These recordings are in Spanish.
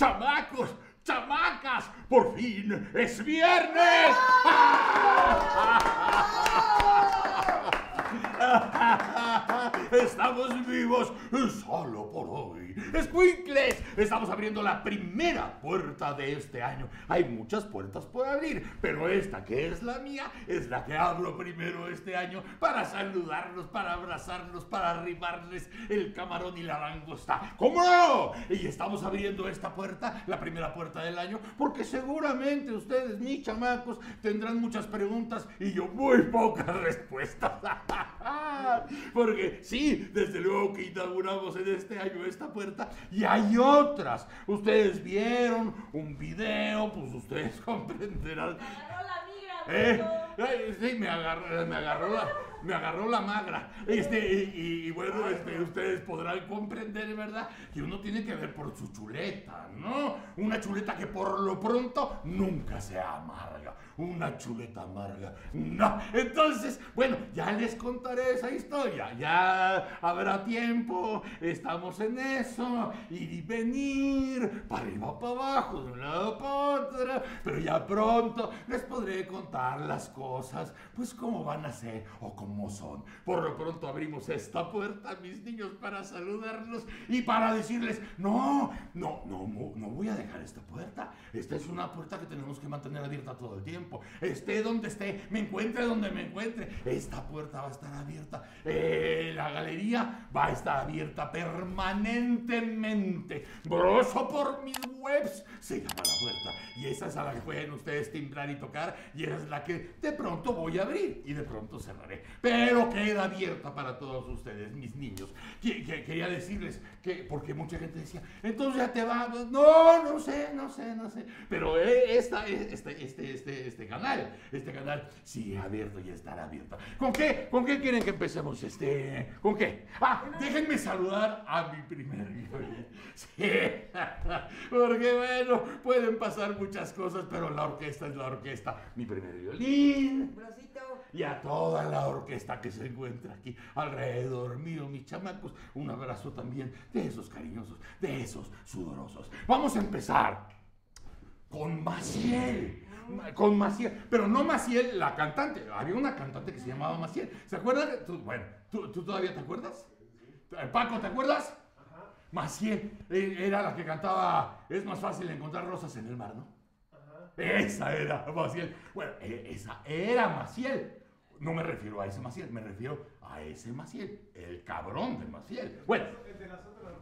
chamacos, chamacas, por fin es viernes. Estamos vivos solo por hoy. Squinkles, estamos abriendo la primera puerta de este año. Hay muchas puertas por abrir, pero esta que es la mía es la que abro primero este año para saludarlos, para abrazarlos, para arrimarles el camarón y la langosta. ¿Cómo no? Y estamos abriendo esta puerta, la primera puerta del año, porque seguramente ustedes, mis chamacos, tendrán muchas preguntas y yo muy pocas respuestas. Porque sí, desde luego que inauguramos en este año esta puerta y hay otras. Ustedes vieron un video, pues ustedes comprenderán. Eh, sí, me agarró, me agarró la, me agarró la magra. Este, y, bueno, este, ustedes podrán comprender, ¿verdad? Que uno tiene que ver por su chuleta, ¿no? Una chuleta que por lo pronto nunca se amarga. Una chuleta amarga. No. Entonces, bueno, ya les contaré esa historia. Ya habrá tiempo. Estamos en eso. Ir y venir. Para arriba, para abajo, de un lado para otro. Pero ya pronto les podré contar las cosas, pues cómo van a ser o cómo son. Por lo pronto abrimos esta puerta, mis niños, para saludarlos y para decirles, no, no, no, no voy a dejar esta puerta. Esta es una puerta que tenemos que mantener abierta todo el tiempo. Esté donde esté, me encuentre donde me encuentre. Esta puerta va a estar abierta. Eh, la galería va a estar abierta permanentemente. Broso por mis webs se llama la puerta. Y esa es a la que pueden ustedes timbrar y tocar. Y esa es la que de pronto voy a abrir y de pronto cerraré pero queda abierta para todos ustedes, mis niños. quería decirles que, porque mucha gente decía, entonces ya te vas, no, no sé, no sé, no sé, pero eh, esta, este, este, este, este canal, este canal sigue abierto y estará abierto. ¿Con qué, con qué quieren que empecemos? Este, ¿Con qué? Ah, déjenme saludar a mi primer violín. Sí, porque bueno, pueden pasar muchas cosas, pero la orquesta es la orquesta. Mi primer violín y a toda la orquesta que se encuentra aquí alrededor mío, mis chamacos. Un abrazo también de esos cariñosos, de esos sudorosos. Vamos a empezar con Maciel. Con Maciel, pero no Maciel la cantante. Había una cantante que se llamaba Maciel. ¿Se acuerdan? bueno, ¿tú, todavía te acuerdas? Paco, ¿te acuerdas? Maciel eh, era la que cantaba Es más fácil encontrar rosas en el mar, ¿no? Esa era Maciel. Bueno, e, esa era Maciel. No me refiero a ese Maciel, me refiero a ese Maciel, el cabrón de Maciel. Bueno. El de las otras.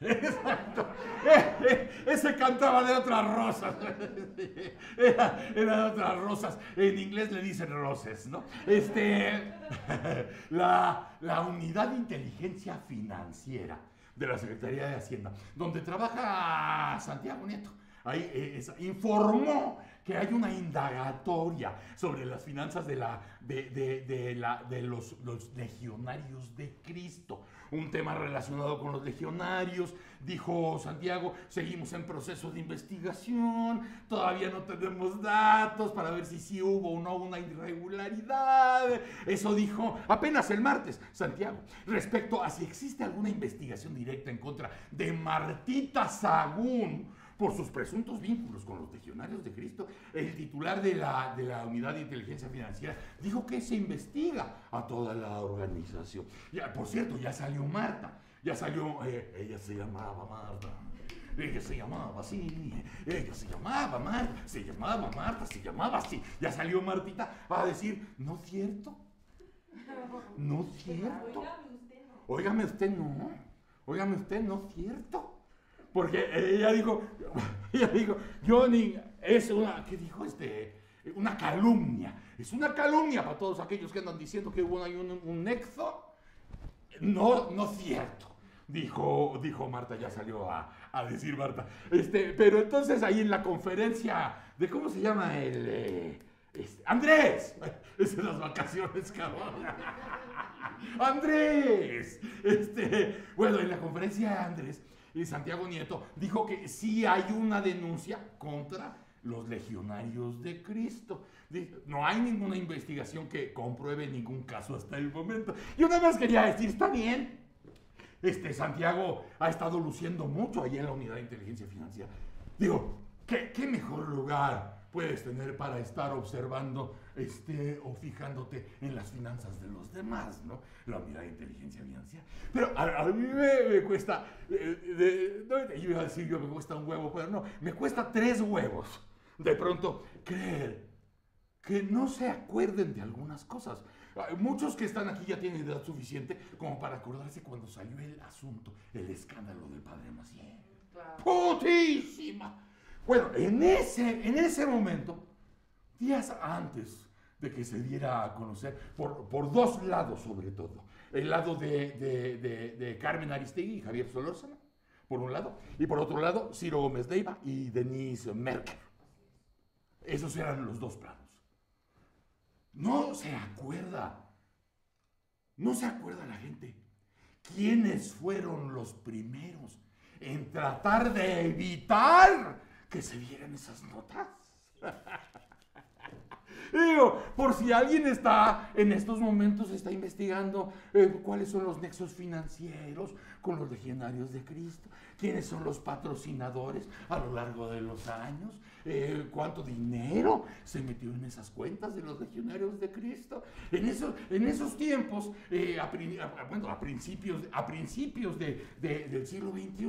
Exacto. Eh, eh, ese cantaba de otras rosas. Era, era, de otras rosas. En inglés le dicen roses, ¿no? Este, la, la unidad de inteligencia financiera de la Secretaría de Hacienda, donde trabaja Santiago Nieto. Ahí eh, informó que hay una indagatoria sobre las finanzas de, la, de, la, de los, los, legionarios de Cristo. Un tema relacionado con los legionarios. Dijo Santiago, seguimos en proceso de investigación, todavía no tenemos datos para ver si sí hubo o no una irregularidad. Eso dijo apenas el martes Santiago. Respecto a si existe alguna investigación directa en contra de Martita Sagún, por sus presuntos vínculos con los legionarios de Cristo, el titular de la, de la Unidad de Inteligencia Financiera dijo que se investiga a toda la organización. Ya, por cierto, ya salió Marta, ya salió, eh, ella se llamaba Marta. Ella se llamaba así, ella se llamaba Marta, se llamaba Marta, se llamaba así. Ya salió Martita a decir, ¿no es cierto? ¿No es cierto? Óigame usted, no. Óigame usted, no es cierto. Porque ella dijo, ella dijo, Johnny es una, ¿qué dijo este? Una calumnia. Es una calumnia para todos aquellos que andan diciendo que hubo un, un, nexo. No, no cierto. Dijo, dijo Marta, ya salió a, decir Marta. Este, pero entonces ahí en la conferencia de cómo se llama el eh, este, Andrés. Es en las vacaciones, cabrón. Andrés. Este, bueno, en la conferencia de Andrés Santiago Nieto, dijo que sí hay una denuncia contra los legionarios de Cristo. No hay ninguna investigación que compruebe ningún caso hasta el momento. Yo nada más quería decir, está bien. este Santiago ha estado luciendo mucho ahí en la unidad de inteligencia financiera. Digo, ¿qué, qué mejor lugar puedes tener para estar observando este, o fijándote en las finanzas de los demás, ¿no? La unidad de inteligencia financiera. Pero a, mí me, cuesta, eh, no, yo iba a decir yo me cuesta un huevo, pero no, me cuesta tres huevos de pronto creer que no se acuerden de algunas cosas. Muchos que están aquí ya tienen edad suficiente como para acordarse cuando salió el asunto, el escándalo del padre Maciel. ¡Putísima! Bueno, en ese, en ese momento, días antes de que se diera a conocer, por, por dos lados sobre todo, el lado de, de, de, Carmen Aristegui y Javier Solórzano, por un lado, y por otro lado, Ciro Gómez Leiva y Denise Merkel. Esos eran los dos planos. No se acuerda, no se acuerda la gente quiénes fueron los primeros en tratar de evitar que se vieran esas notas. Digo, por si alguien está en estos momentos, está investigando eh, cuáles son los nexos financieros con los legionarios de Cristo, quiénes son los patrocinadores a lo largo de los años, eh, cuánto dinero se metió en esas cuentas de los legionarios de Cristo. En, esos, en esos tiempos, eh, a, bueno, a principios, a principios del siglo XXI,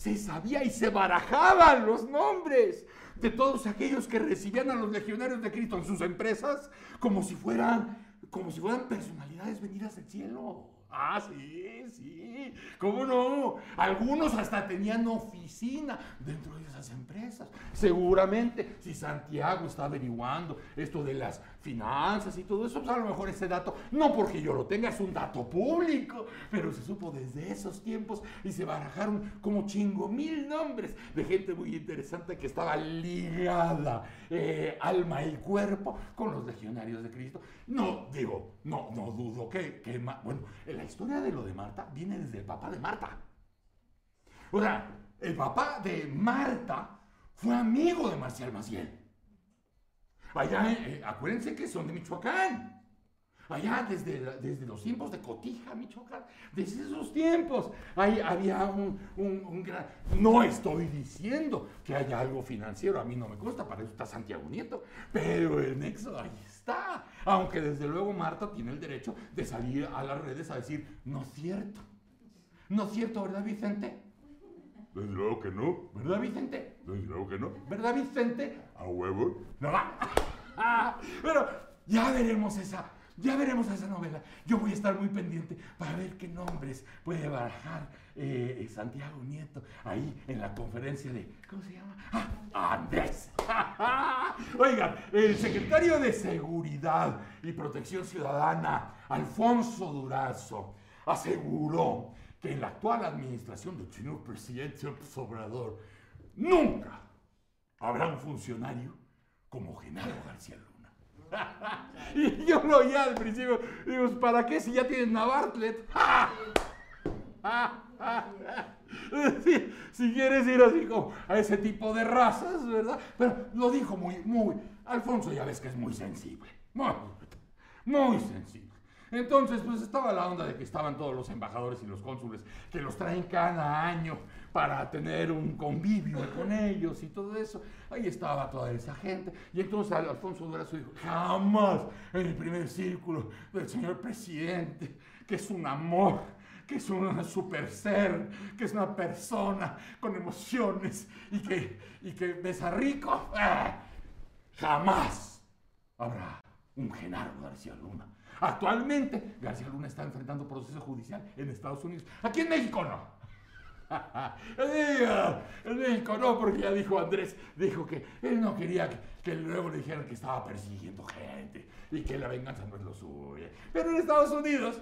se sabía y se barajaban los nombres de todos aquellos que recibían a los legionarios de Cristo en sus empresas como si fueran, como si fueran personalidades venidas del cielo. Ah, sí, sí. ¿Cómo no? Algunos hasta tenían oficina dentro de esas empresas. Seguramente, si Santiago está averiguando esto de las finanzas y todo eso, pues a lo mejor ese dato, no porque yo lo tenga, es un dato público, pero se supo desde esos tiempos y se barajaron como chingo mil nombres de gente muy interesante que estaba ligada eh, alma y cuerpo con los legionarios de Cristo. No, digo, no, no dudo que, que bueno, la historia de lo de Marta viene desde el papá de Marta. O sea, el papá de Marta fue amigo de Marcial Maciel. Allá, eh, acuérdense que son de Michoacán. Allá desde, desde los tiempos de Cotija, Michoacán, desde esos tiempos, ahí había un, un, gran... No estoy diciendo que haya algo financiero, a mí no me consta, para eso está Santiago Nieto, pero el nexo ahí está. Aunque desde luego Marta tiene el derecho de salir a las redes a decir, no es cierto. No es cierto, ¿verdad, Vicente? Desde luego que no. ¿Verdad, Vicente? Desde luego que no. ¿Verdad, Vicente? A huevo. No. Pero ya veremos esa, ya veremos esa novela. Yo voy a estar muy pendiente para ver qué nombres puede barajar eh, Santiago Nieto ahí en la conferencia de. ¿Cómo se llama? ¡Ah! Andrés. Oigan, el secretario de Seguridad y Protección Ciudadana, Alfonso Durazo, aseguró que en la actual administración del señor presidente López Obrador nunca habrá un funcionario como Genaro García Luna. Y yo lo oía al principio, digo, ¿para qué si ya tienen a Bartlett? si, si, quieres ir así como a ese tipo de razas, ¿verdad? Pero lo dijo muy, muy, Alfonso ya ves que es muy sensible, muy, muy sensible. Entonces, pues estaba la onda de que estaban todos los embajadores y los cónsules que los traen cada año para tener un convivio con ellos y todo eso. Ahí estaba toda esa gente. Y entonces Alfonso Durazo dijo, jamás en el primer círculo del señor presidente, que es un amor, que es un super ser, que es una persona con emociones y que, y que besa rico, ¡ah! jamás habrá un Genaro García Luna Actualmente, García Luna está enfrentando proceso judicial en Estados Unidos. Aquí en México no. en México no, porque ya dijo Andrés, dijo que él no quería que, luego le dijeran que estaba persiguiendo gente y que la venganza no es lo suyo. Pero en Estados Unidos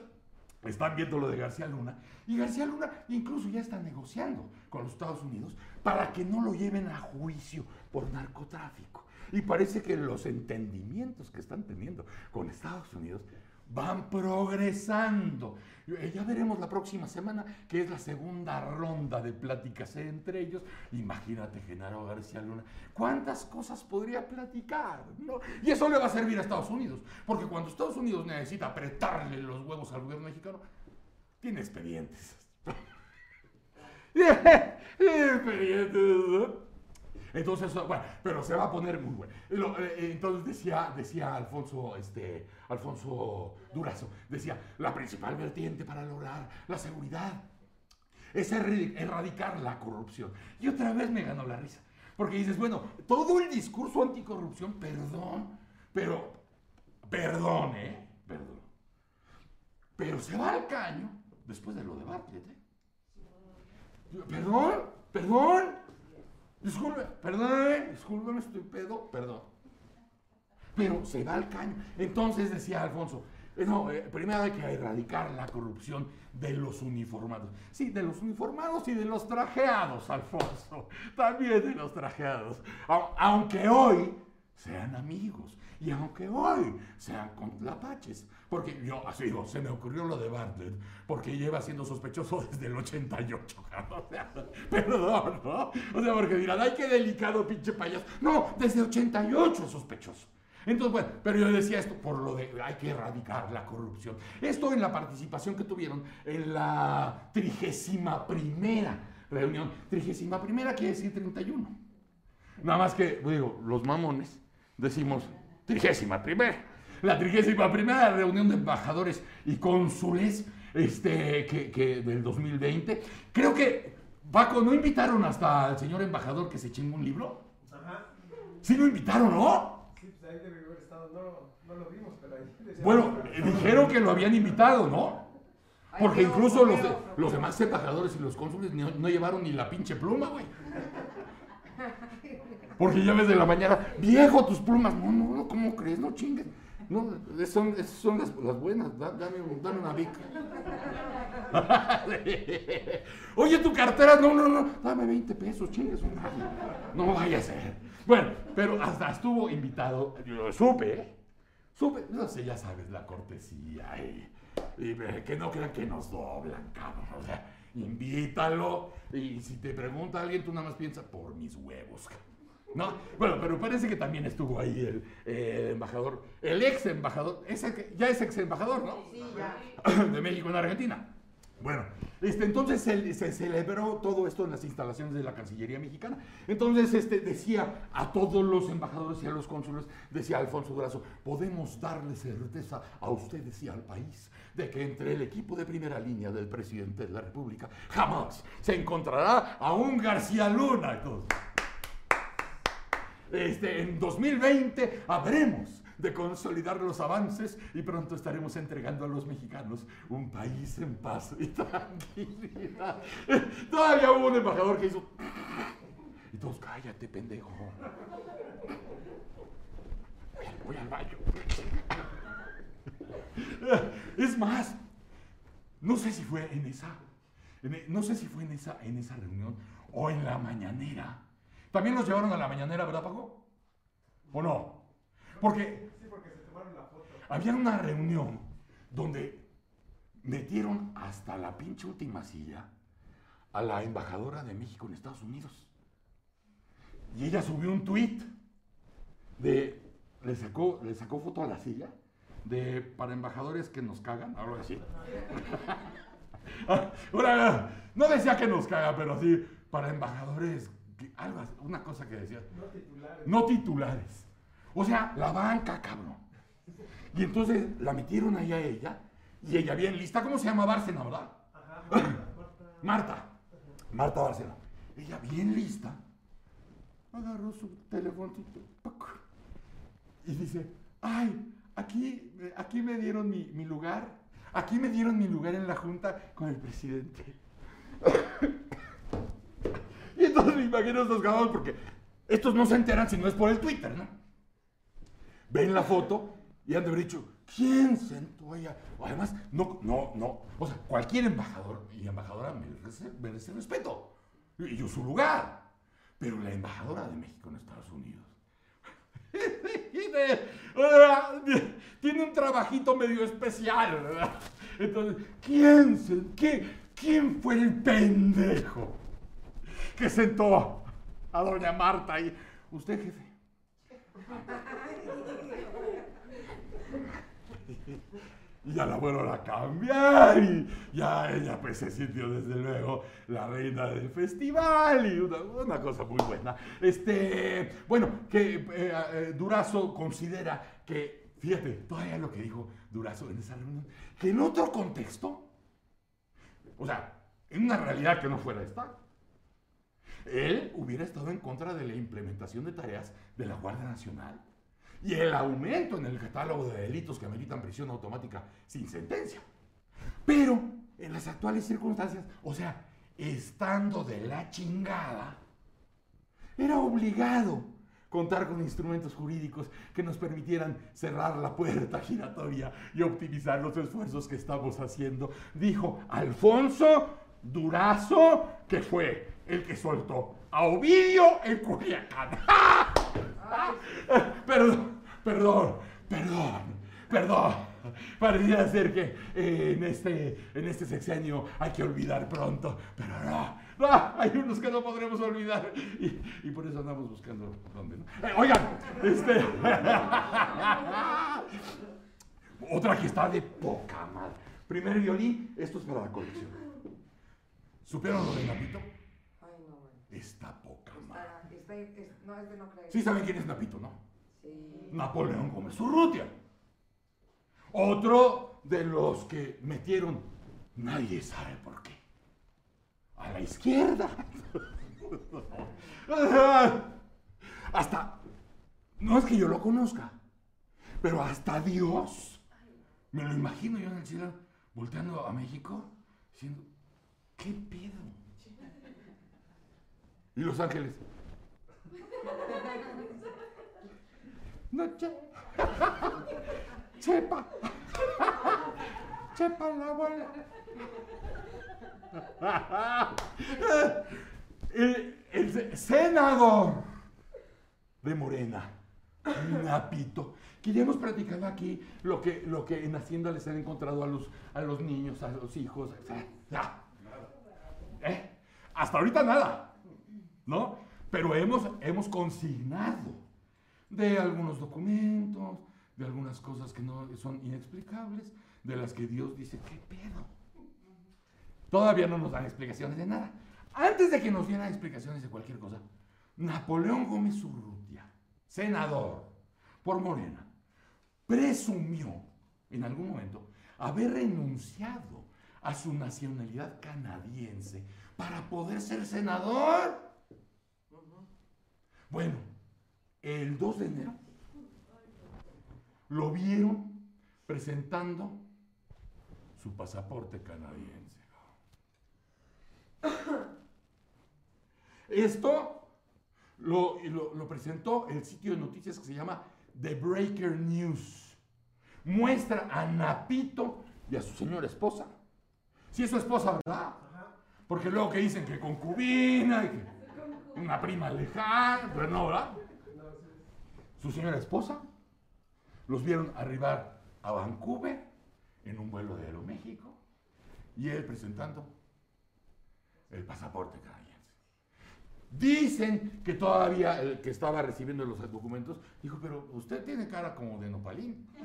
están viendo lo de García Luna y García Luna incluso ya está negociando con los Estados Unidos para que no lo lleven a juicio por narcotráfico. Y parece que los entendimientos que están teniendo con Estados Unidos van progresando. Eh, ya veremos la próxima semana, que es la segunda ronda de pláticas entre ellos. Imagínate, Genaro García Luna, cuántas cosas podría platicar. Y eso le va a servir a Estados Unidos, porque cuando Estados Unidos necesita apretarle los huevos al gobierno mexicano, tiene expedientes Entonces, bueno, pero se va a poner muy bueno. Eh, Entonces decía, decía Alfonso, este, Alfonso Durazo, decía, la principal vertiente para lograr la seguridad es erradicar la corrupción. Y otra vez me ganó la risa. Porque dices, bueno, todo el discurso anticorrupción, perdón, pero, perdón, ¿eh? Perdón. Pero se va al caño después de lo de Bartlett, ¿eh? Perdón, perdón. Disculpe, perdón, discúlpeme, estoy pedo, perdón. Pero se va al caño. Entonces decía Alfonso, eh, no, eh, primero hay que erradicar la corrupción de los uniformados. Sí, de los uniformados y de los trajeados, Alfonso. También de los trajeados. Au- aunque hoy sean amigos y aunque hoy sean contrapaches. Porque yo, así digo, se me ocurrió lo de Bartlett, porque lleva siendo sospechoso desde el 88, cabrón. O perdón, ¿no? O sea, porque dirán, ay, qué delicado, pinche payaso. No, desde 88 es sospechoso. Entonces, bueno, pero yo decía esto por lo de hay que erradicar la corrupción. Esto en la participación que tuvieron en la trigésima primera reunión. Trigésima primera quiere decir 31. Nada más que, digo, los mamones decimos trigésima primera. La trigésima primera reunión de embajadores y cónsules este, que, que del 2020. Creo que, Paco, ¿no invitaron hasta al señor embajador que se chingó un libro? Ajá. Sí lo invitaron, ¿no? Sí, pues ahí debe haber estado. No, no lo vimos, pero ahí Bueno, eh, dijeron que lo habían invitado, ¿no? Porque incluso los, de- los demás embajadores y los cónsules no, no llevaron ni la pinche pluma, güey. Porque ya ves de la mañana, viejo, tus plumas. No, no, no, ¿cómo crees? No chingues. No, son, son las, buenas. Da- Dame, dame una bic. Oye, tu cartera, no, no, no. Dame 20 pesos, chingues. No vaya a ser. Bueno, pero hasta estuvo invitado. Yo supe. Supe, no sé, ya sabes, la cortesía y, y, eh, que no crean que nos doblan, cabrón. O sea, invítalo y si te pregunta alguien, tú nada más piensa por mis huevos, cabrón. ¿No? Bueno, pero parece que también estuvo ahí el, eh, embajador, el ex embajador, ese ya es ex embajador, ¿no? Sí, ya. de México en Argentina. Bueno, este, entonces se, se celebró todo esto en las instalaciones de la Cancillería mexicana. Entonces este, decía a todos los embajadores y a los cónsules, decía Alfonso Durazo, podemos darle certeza a ustedes y al país de que entre el equipo de primera línea del presidente de la República jamás se encontrará a un García Luna. Entonces, este, en 2020 habremos de consolidar los avances y pronto estaremos entregando a los mexicanos un país en paz y tranquilidad. Todavía hubo un embajador que hizo... Y todos, cállate, pendejo. Voy al baño. Es más, no sé si fue en esa, no sé si fue en esa, en esa reunión o en la mañanera. También los llevaron a la mañanera, ¿verdad, Paco? ¿O no? Porque Sí, porque se tomaron la foto. había una reunión donde metieron hasta la pinche última silla a la embajadora de México en Estados Unidos. Y ella subió un tuit de, le sacó, le sacó foto a la silla de para embajadores que nos cagan, algo así. Ahora, no decía que nos caga, pero sí para embajadores, que- algo una cosa que decía, No titulares. no titulares. O sea, la banca, cabrón. Y entonces la metieron ahí a ella, y ella bien lista, ¿cómo se llama Bárcena, verdad? Ajá, Marta, Marta. Marta. Marta Bárcena. Ella bien lista, agarró su teléfono y dice, ay, aquí, aquí me dieron mi, mi lugar, aquí me dieron mi lugar en la junta con el presidente. y entonces me imagino estos cabrones, porque estos no se enteran si no es por el Twitter, ¿no? Ven la foto y han de haber dicho, ¿quién sentó allá? Además, no, no, no. O sea, cualquier embajador y embajadora merece, merece respeto. Y yo su lugar. Pero la embajadora de México en Estados Unidos. tiene un trabajito medio especial, ¿verdad? Entonces, ¿quién, se, qué, ¿quién fue el pendejo que sentó a doña Marta ahí? Usted, jefe. Y ya la vuelvo a cambiar y ya ella pues se sintió desde luego la reina del festival y una, una cosa muy buena. Este, bueno, que eh, eh, Durazo considera que, fíjate, todavía lo que dijo Durazo en esa reunión, que en otro contexto, o sea, en una realidad que no fuera esta, él hubiera estado en contra de la implementación de tareas de la Guardia Nacional y el aumento en el catálogo de delitos que ameritan prisión automática sin sentencia. Pero en las actuales circunstancias, o sea, estando de la chingada, era obligado contar con instrumentos jurídicos que nos permitieran cerrar la puerta giratoria y optimizar los esfuerzos que estamos haciendo, dijo Alfonso Durazo, que fue el que soltó a Ovidio en Culiacán. Perdón, perdón, perdón, perdón. Parecía ser que eh, en, este, en este sexenio hay que olvidar pronto, pero no, no, hay unos que no podremos olvidar y, por eso andamos buscando dónde. ¿no? Eh, oigan, este. Otra que está de poca madre. Primer violín, esto es para la colección. ¿Supieron lo de Napito? Está poca madre. Está, está, es- no, es de no creer. Sí saben quién es Napito, ¿no? Sí. Napoleón Gómez Urrutia. Otro de los que metieron, nadie sabe por qué, a la izquierda. Hasta, no es que yo lo conozca, pero hasta Dios, me lo imagino yo en el cielo, volteando a México, diciendo, ¿qué pedo? Y los ángeles. Noche. Chepa. Chepa la abuela. El, el se- senador de Morena, Napito, que ya hemos platicado aquí lo que, lo que en Hacienda les han encontrado a los, a los niños, a los hijos. ¿Eh? Hasta ahorita nada, ¿no? Pero hemos, hemos consignado de algunos documentos, de algunas cosas que no son inexplicables, de las que Dios dice, ¿qué pedo? Todavía no nos dan explicaciones de nada. Antes de que nos dieran explicaciones de cualquier cosa, Napoleón Gómez Urrutia, senador por Morena, presumió en algún momento haber renunciado a su nacionalidad canadiense para poder ser senador. Bueno, el 2 de enero lo vieron presentando su pasaporte canadiense. Esto lo, lo- lo presentó el sitio de noticias que se llama The Breaker News. Muestra a Napito y a su señora esposa. Sí, es su esposa, ¿verdad? Porque luego que dicen que concubina y que una prima lejana, pero no, ¿verdad? Su señora esposa los vieron arribar a Vancouver en un vuelo de Aeroméxico y él presentando el pasaporte canadiense. Dicen que todavía el que estaba recibiendo los documentos dijo, pero usted tiene cara como de nopalín.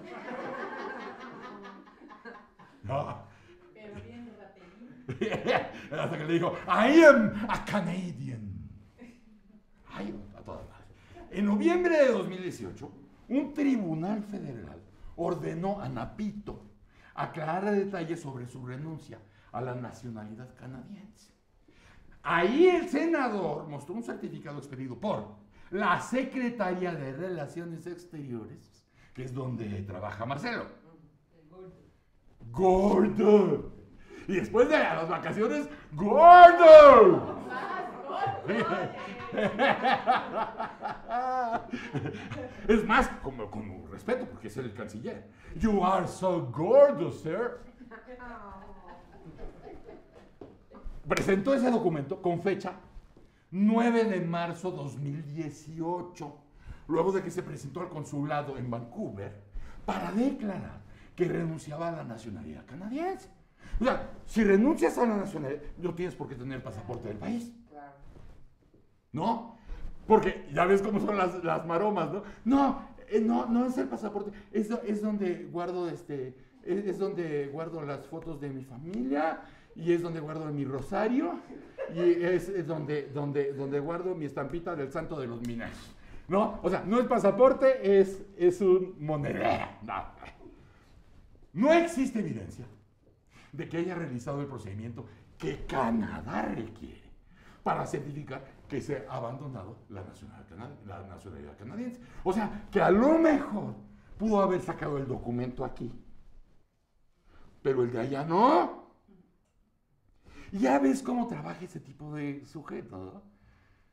No. Pero bien rapelín. Hasta que le dijo, I am a Canadian. Ay, a todas madres. En noviembre de 2018, un tribunal federal ordenó a Napito aclarar detalles sobre su renuncia a la nacionalidad canadiense. Ahí el senador mostró un certificado expedido por la Secretaría de Relaciones Exteriores, que es donde trabaja Marcelo. Gordo. Y después de las vacaciones, gordo. Es más, como, como respeto, porque es el canciller. You are so gordo, sir. Presentó ese documento con fecha 9 de marzo 2018, luego de que se presentó al consulado en Vancouver para declarar que renunciaba a la nacionalidad canadiense. O sea, si renuncias a la nacionalidad, no tienes por qué tener el pasaporte del país. ¿No? Porque ya ves cómo son las, las maromas, ¿no? No, eh, no, no es el pasaporte, es, es donde guardo este, es, donde guardo las fotos de mi familia y es donde guardo mi rosario y es, es donde, donde, donde guardo mi estampita del santo de los mineros. ¿No? O sea, no es pasaporte, es, es un monedero. No. No existe evidencia de que haya realizado el procedimiento que Canadá requiere para certificar que se ha abandonado la nacionalidad, canadiense. O sea, que a lo mejor pudo haber sacado el documento aquí, pero el de allá no. Ya ves cómo trabaja ese tipo de sujeto, ¿no?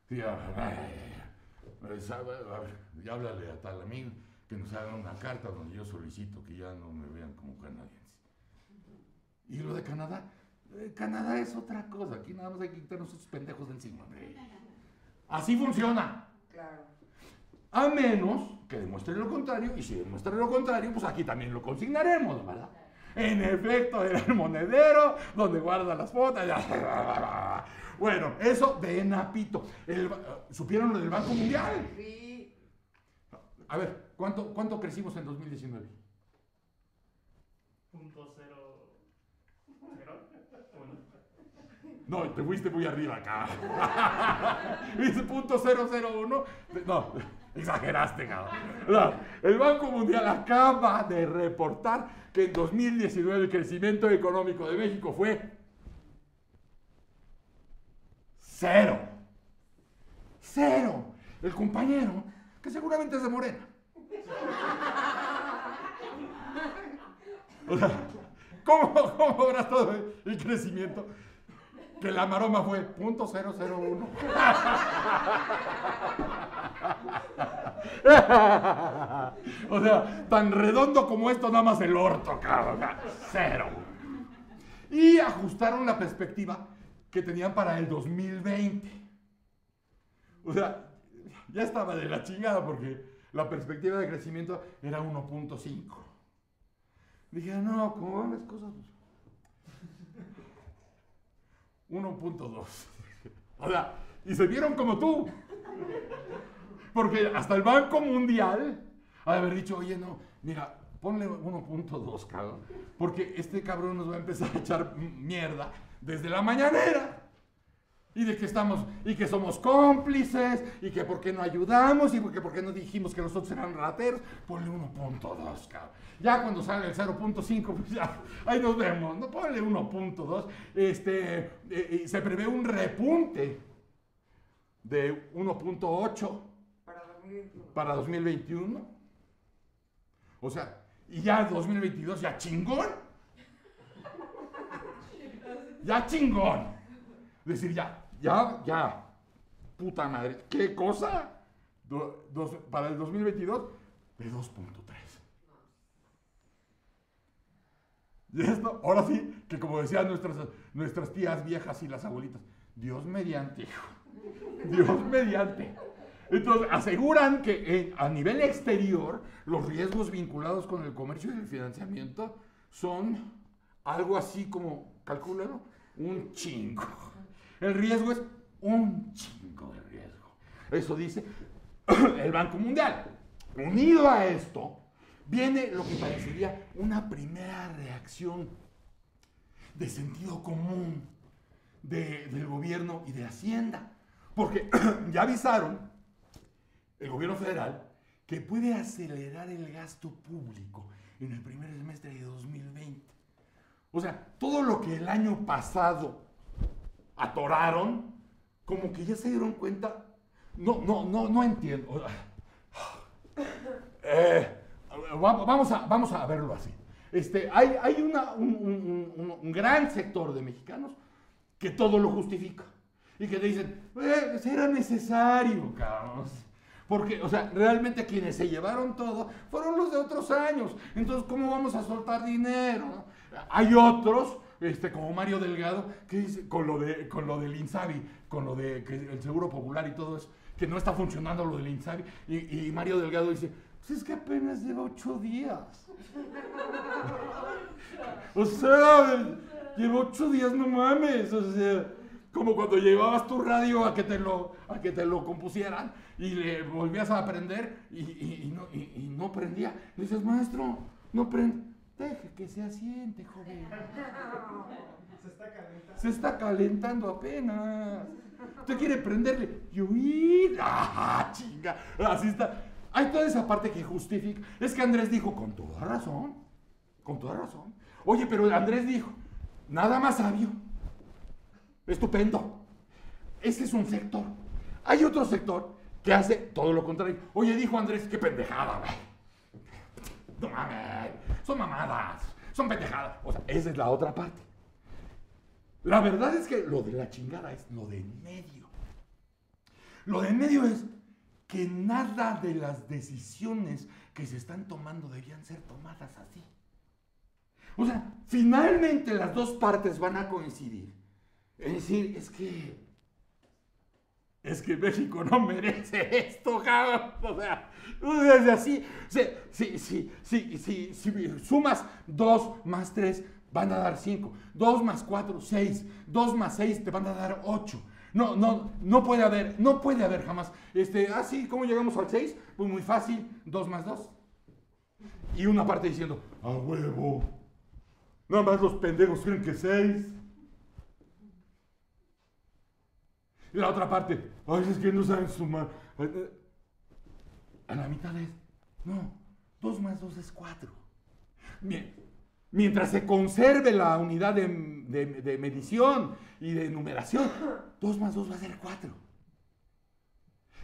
Sí, a- ay, sabe, a ver, ya háblale a tal amigo que nos haga una carta donde yo solicito que ya no me vean como canadiense. Y lo de Canadá, eh, Canadá es otra cosa. Aquí nada más hay que quitarnos esos pendejos de encima. hombre. Así funciona. Claro. A menos que demuestre lo contrario, y si demuestra lo contrario, pues aquí también lo consignaremos, ¿verdad? En efecto, era el monedero donde guarda las fotos. Bueno, eso de Napito. El ¿Supieron lo del Banco Mundial? Sí. A ver, ¿cuánto, cuánto crecimos en 2019? Punto. Cero. Uno. No, te fuiste muy arriba acá. Dice punto 001. No, exageraste, cabrón. El Banco Mundial acaba de reportar que en 2019 el crecimiento económico de México fue cero. Cero. El compañero, que seguramente es de Morena. ¿cómo, cómo habrá todo el crecimiento? Que la maroma fue punto 001. o sea, tan redondo como esto, nada más el orto, cabrón. Cero. Y ajustaron la perspectiva que tenían para el 2020. O sea, ya estaba de la chingada porque la perspectiva de crecimiento era 1.5. Dije, no, ¿cómo van las cosas? 1.2. O sea, y se vieron como tú. Porque hasta el Banco Mundial ha de haber dicho, oye, no, mira, ponle 1.2, cabrón. Porque este cabrón nos va a empezar a echar mierda desde la mañanera. Y de que estamos, y que somos cómplices, y que por qué no ayudamos, y que por qué no dijimos que nosotros eran rateros, ponle 1.2, cabrón. Ya cuando sale el 0.5, pues ya, ahí nos vemos, no ponle 1.2. Este, eh, eh, se prevé un repunte de 1.8 Para 2021. para 2021. O sea, y ya 2022, ya chingón. Ya chingón. Decir, ya, ya, ya. Puta madre. ¿Qué cosa? Do- dos- para el 2022, de 2.3. Y esto, ahora sí, que como decían nuestras, nuestras tías viejas y las abuelitas, Dios mediante, hijo. Dios mediante. Entonces, aseguran que eh, a nivel exterior los riesgos vinculados con el comercio y el financiamiento son algo así como, calcúlalo, un chingo. El riesgo es un chingo de riesgo. Eso dice el Banco Mundial. Unido a esto, viene lo que parecería una primera reacción de sentido común de- del gobierno y de Hacienda. Porque ya avisaron el gobierno federal que puede acelerar el gasto público en el primer semestre de 2020. O sea, todo lo que el año pasado atoraron, como que ya se dieron cuenta. No, no, no, no entiendo. Eh, va- vamos, a, vamos a verlo así. Este, hay hay una- un, un- un- un gran sector de mexicanos que todo lo justifica. Y que dicen, eh, era necesario, cabrón. Porque, o sea, realmente quienes se llevaron todo fueron los de otros años. Entonces, ¿cómo vamos a soltar dinero? Hay otros, este, como Mario Delgado, que dice, con lo, de, con lo del Insabi, con lo de que el Seguro Popular y todo eso, que no está funcionando lo del Insabi. Y, Mario Delgado dice, pues es que apenas lleva ocho días. O sea, llevo ocho días, no mames. O sea, como cuando llevabas tu radio a que te lo, a que te lo compusieran y le volvías a aprender y, no, y- prendía. Le dices, maestro, no prende. Deje que se asiente, joven. Se está calentando. Se está calentando apenas. Usted quiere prenderle y huir. ¡Ah, chinga! Así está. Hay toda esa parte que justifica. Es que Andrés dijo con toda razón. Con toda razón. Oye, pero Andrés dijo, nada más sabio. Estupendo. Ese es un sector. Hay otro sector que hace todo lo contrario. Oye, dijo Andrés, qué pendejada, güey. Mames. Son mamadas. Son pendejadas. O sea, esa es la otra parte. La verdad es que lo de la chingada es lo de en medio. Lo de en medio es que nada de las decisiones que se están tomando debían ser tomadas así. O sea, finalmente las dos partes van a coincidir. Es decir, es que. Es que México no merece esto, cabrón. O sea, así. Si, si, si, si, sumas 2 más 3, van a dar 5. 2 más 4, 6. 2 más 6 te van a dar 8. No, no, no puede haber, no puede haber jamás. Este, ah, sí, ¿cómo llegamos al 6? Pues muy fácil, 2 más 2. Y una parte diciendo, a huevo. Nada más los pendejos creen que 6. Y la otra parte, ay, es que no saben sumar. A la mitad es, no, 2 más 2 es 4. Bien, mientras se conserve la unidad de, de, de, medición y de numeración, 2 más 2 va a ser 4.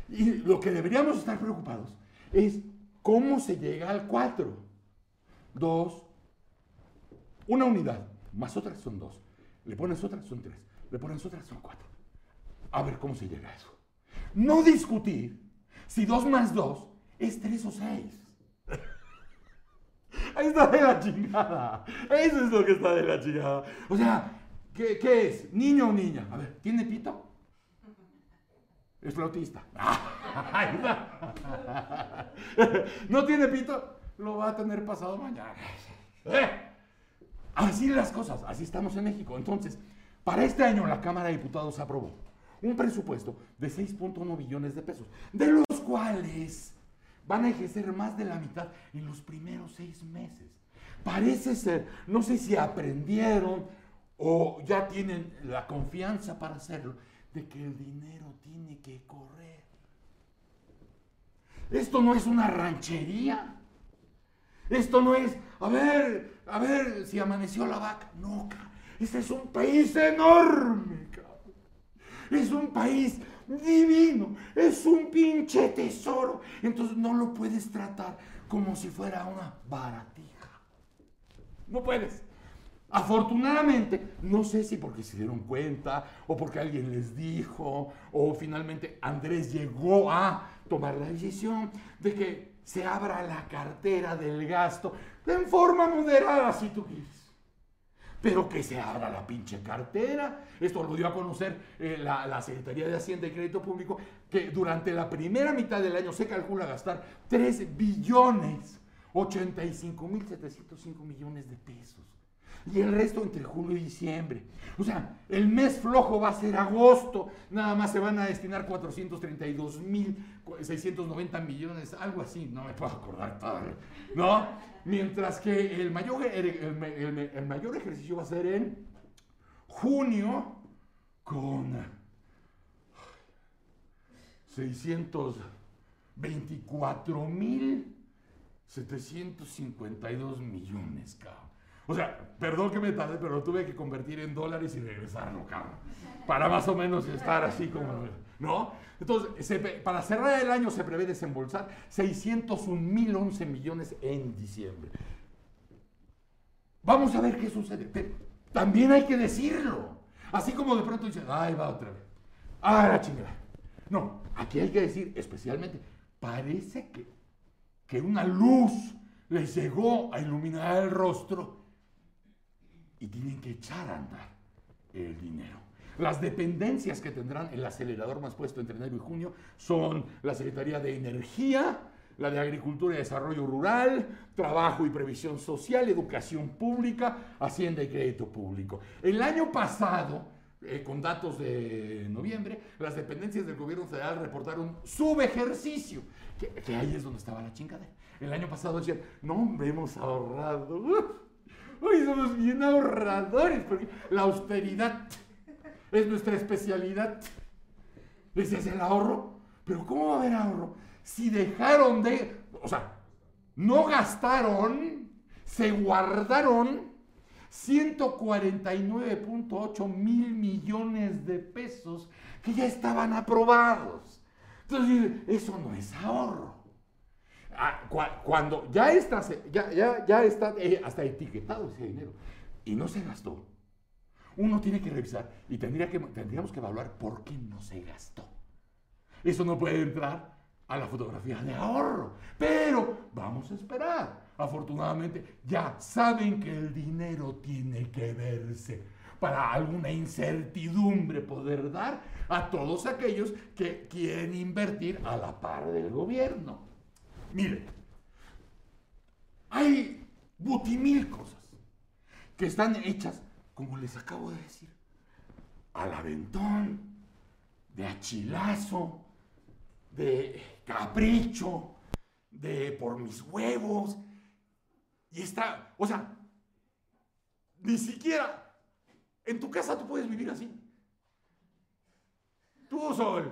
Y lo que deberíamos estar preocupados es cómo se llega al 4. 2, una unidad, más otras son 2. Le pones otras, son 3. Le pones otras, son 4. A ver cómo se llega a eso. No discutir si 2 más 2 es 3 o 6. Ahí está de la chingada. Eso es lo que está de la chingada. O sea, ¿qué, es? ¿Niño o niña? A ver, ¿tiene pito? Es flautista. ¿No tiene pito? Lo va a tener pasado mañana. ¿Eh? Así las cosas, así estamos en México. Entonces, para este año la Cámara de Diputados aprobó un presupuesto de 6.1 billones de pesos, de los cuales van a ejercer más de la mitad en los primeros seis meses. Parece ser, no sé si aprendieron o ya tienen la confianza para hacerlo, de que el dinero tiene que correr. Esto no es una ranchería. Esto no es, a ver, a ver si amaneció la vaca. No, este es un país enorme, cabrón. Es un país divino, es un pinche tesoro. Entonces no lo puedes tratar como si fuera una baratija. No puedes. Afortunadamente, no sé si porque se dieron cuenta o porque alguien les dijo o finalmente Andrés llegó a tomar la decisión de que se abra la cartera del gasto en forma moderada si tú quieres pero que se abra la pinche cartera. Esto lo dio a conocer eh, la, la, Secretaría de Hacienda y Crédito Público, que durante la primera mitad del año se calcula gastar 3 billones 85 mil 705 millones de pesos. Y el resto entre julio y diciembre. O sea, el mes flojo va a ser agosto. Nada más se van a destinar 432 mil 690 millones, algo así, no me puedo acordar todo. ¿No? Mientras que el mayor, el, el, el, mayor ejercicio va a ser en junio con 624 mil 752 millones, cabrón. O sea, perdón que me tardé, pero lo tuve que convertir en dólares y regresarlo, cabrón. Para más o menos estar así como... ¿No? Entonces, para cerrar el año se prevé desembolsar 601 mil 11 millones en diciembre. Vamos a ver qué sucede. Pero también hay que decirlo. Así como de pronto dicen, ay, va otra vez. Ah, la chingada. No, aquí hay que decir especialmente, parece que, que una luz les llegó a iluminar el rostro y tienen que echar a andar el dinero. Las dependencias que tendrán el acelerador más puesto entre enero y junio son la Secretaría de Energía, la de Agricultura y Desarrollo Rural, Trabajo y Previsión Social, Educación Pública, Hacienda y Crédito Público. El año pasado, eh, con datos de noviembre, las dependencias del gobierno federal reportaron subejercicio, que, ahí es donde estaba la chingada. El año pasado decían, no hemos ahorrado. Hoy somos bien ahorradores, porque la austeridad es nuestra especialidad. Ese es el ahorro. Pero ¿cómo va a haber ahorro? Si dejaron de, o sea, no gastaron, se guardaron 149.8 mil millones de pesos que ya estaban aprobados. Entonces, eso no es ahorro. Ah, cua- Cuando ya está, ya, ya, ya está eh, hasta etiquetado ese dinero y no se gastó, uno tiene que revisar y tendría que, tendríamos que evaluar por qué no se gastó. Eso no puede entrar a la fotografía de ahorro. Pero vamos a esperar. Afortunadamente ya saben que el dinero tiene que verse para alguna incertidumbre poder dar a todos aquellos que quieren invertir a la par del gobierno. Miren, hay butimil cosas que están hechas, como les acabo de decir, al aventón, de achilazo, de capricho, de por mis huevos. Y está, o sea, ni siquiera en tu casa tú puedes vivir así. Tú, Sol.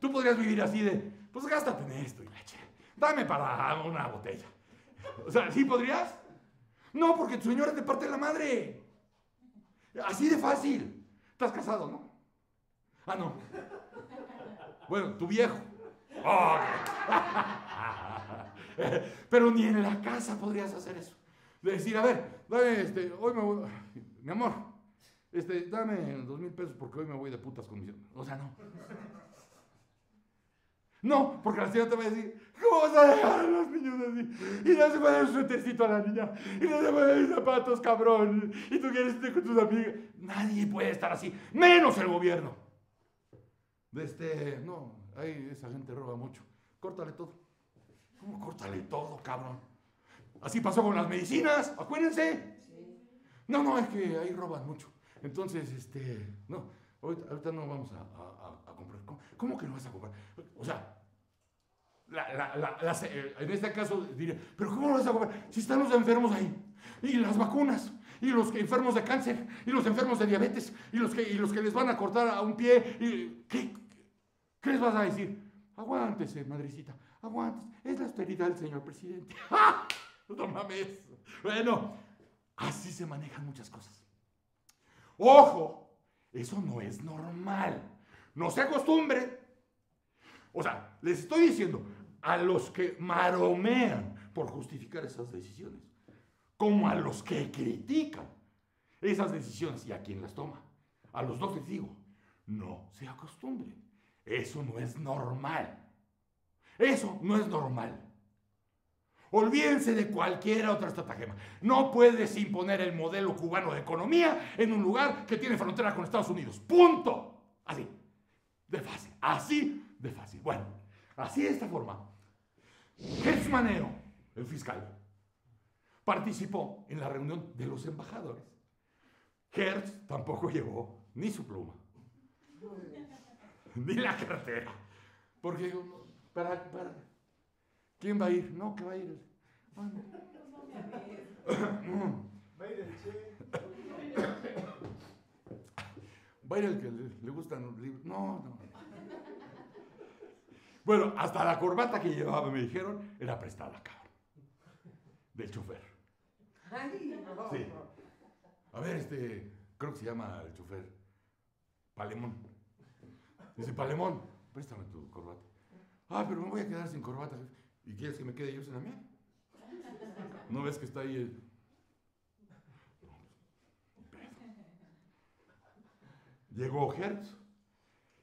Tú podrías vivir así de, pues gástate en esto y leche. Dame para una botella. O sea, ¿sí podrías? No, porque tu señora te parte la madre. Así de fácil. Estás casado, ¿no? Ah, no. Bueno, tu viejo. Oh, Pero ni en la casa podrías hacer eso. De decir, a ver, dame, este, hoy me voy, mi amor, este, dame dos mil pesos porque hoy me voy de putas con mis... O sea, no. No, porque la señora te va a decir, ¿cómo vas a dejar a los niños así? Y no se puede dar un suétercito a la niña, y no se puede dar zapatos, cabrón, y tú quieres estar con tus amigas. Nadie puede estar así, menos el gobierno. Este, no, ahí esa gente roba mucho. Córtale todo. ¿Cómo córtale todo, cabrón? Así pasó con las medicinas, acuérdense. No, no, es que ahí roban mucho. Entonces, este, no, ahorita, no vamos a comprar. ¿Cómo, cómo que no vas a comprar? O sea, la- la- la- eh, en este caso diría, pero ¿cómo vas a comprar? Si están los enfermos ahí, y las vacunas, y los enfermos de cáncer, y los enfermos de diabetes, y los que, y los que les van a cortar a un pie, y, ¿qué, ¿qué les vas a decir? Aguántese, madrecita, aguántese. Es la austeridad del señor presidente. ¡Ja! No mames. Bueno, así se manejan muchas cosas. Ojo, eso no es normal. No se acostumbren. O sea, les estoy diciendo a los que maromean por justificar esas decisiones, como a los que critican esas decisiones y a quien las toma. A los dos les digo, no se acostumbren. Eso no es normal. Eso no es normal. Olvídense de cualquier otra estratagema. No puedes imponer el modelo cubano de economía en un lugar que tiene frontera con Estados Unidos. Punto. Así. De fácil. Así de fácil. Bueno, así de esta forma. Gertz Manero, el fiscal, participó en la reunión de los embajadores. Hertz tampoco llevó ni su pluma, ni la cartera. Porque, para, para, ¿quién va a ir? No, que va a ir. Va a ir el Che. Va a ir el que le, le gustan los libros. No, no. Bueno, hasta la corbata que llevaba, me dijeron, era prestada, cabrón. Del chofer. Sí. A ver, este, creo que se llama el chofer Palemón. Dice, Palemón, préstame tu corbata. Ah, pero me voy a quedar sin corbata. ¿Y quieres que me quede yo sin la mía? ¿No ves que está ahí el... Pedo. Llegó Hertz.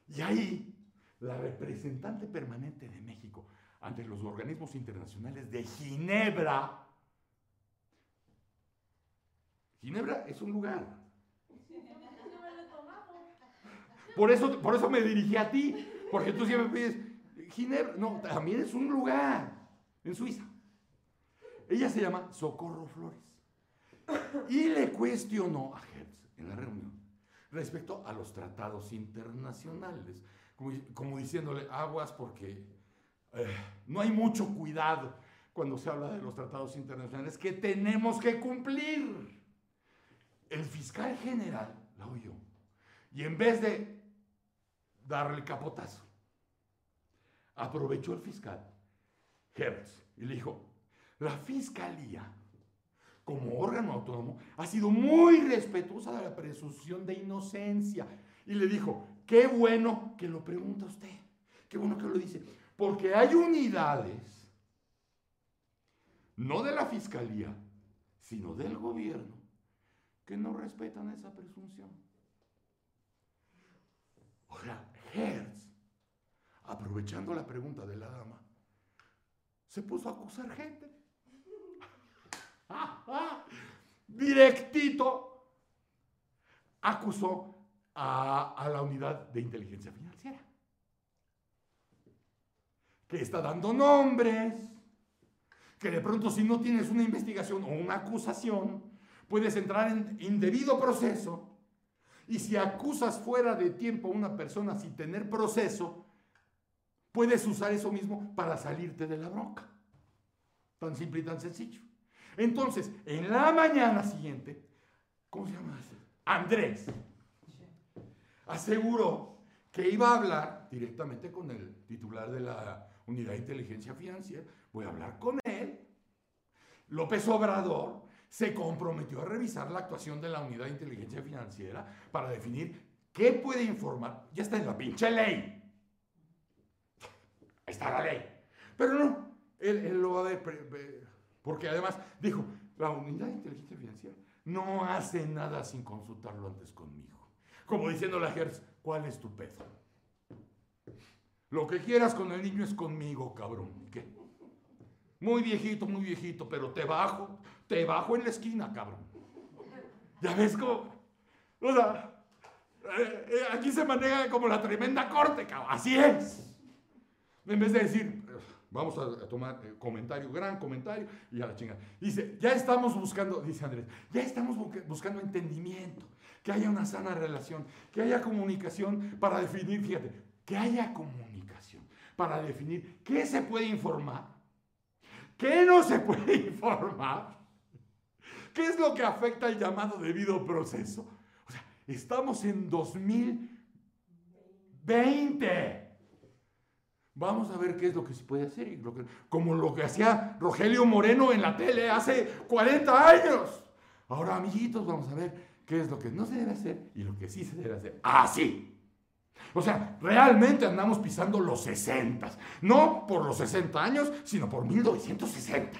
Y ahí, la representante permanente de México ante los organismos internacionales de Ginebra Ginebra es un lugar. Por eso, por eso me dirigí a ti, porque tú siempre pides, Ginebra, no, también es un lugar en Suiza. Ella se llama Socorro Flores. Y le cuestionó a Hertz en la reunión respecto a los tratados internacionales, como, diciéndole aguas porque eh, no hay mucho cuidado cuando se habla de los tratados internacionales que tenemos que cumplir. El fiscal general la oyó y en vez de darle capotazo, aprovechó el fiscal Hertz y le dijo, la fiscalía como órgano autónomo ha sido muy respetuosa de la presunción de inocencia. Y le dijo, qué bueno que lo pregunta usted, qué bueno que lo dice, porque hay unidades, no de la fiscalía, sino del gobierno, que no respetan esa presunción. Sea, Hertz, aprovechando la pregunta de la dama, se puso a acusar gente. Directito acusó a, la unidad de inteligencia financiera. Que está dando nombres. Que de pronto si no tienes una investigación o una acusación, puedes entrar en indebido proceso. Y si acusas fuera de tiempo a una persona sin tener proceso, puedes usar eso mismo para salirte de la bronca. Tan simple y tan sencillo. Entonces, en la mañana siguiente, ¿cómo se llama? Andrés aseguró que iba a hablar directamente con el titular de la Unidad de Inteligencia Financiera. Voy a hablar con él. López Obrador se comprometió a revisar la actuación de la Unidad de Inteligencia Financiera para definir qué puede informar. Ya está en la pinche ley. Está la ley. Pero no, él, él lo va a ver, porque además dijo, la Unidad de Inteligencia Financiera no hace nada sin consultarlo antes conmigo. Como diciéndole a Hertz, ¿cuál es tu pedo? Lo que quieras con el niño es conmigo, cabrón. ¿Qué? Muy viejito, muy viejito, pero te bajo, te bajo en la esquina, cabrón. ¿Ya ves cómo? O sea, eh, eh, aquí se maneja como la tremenda corte, cabrón. Así es. En vez de decir, vamos a, tomar eh, comentario, gran comentario, y a la chingada. Dice, ya estamos buscando, dice Andrés, ya estamos buscando entendimiento, que haya una sana relación, que haya comunicación para definir, fíjate, que haya comunicación para definir qué se puede informar, qué no se puede informar, qué es lo que afecta al llamado debido proceso. O sea, estamos en 2020. Vamos a ver qué es lo que se puede hacer, y como lo que hacía Rogelio Moreno en la tele hace 40 años. Ahora, amiguitos, vamos a ver qué es lo que no se debe hacer y lo que sí se debe hacer. Así. O sea, realmente andamos pisando los 60, no por los 60 años, sino por 1960.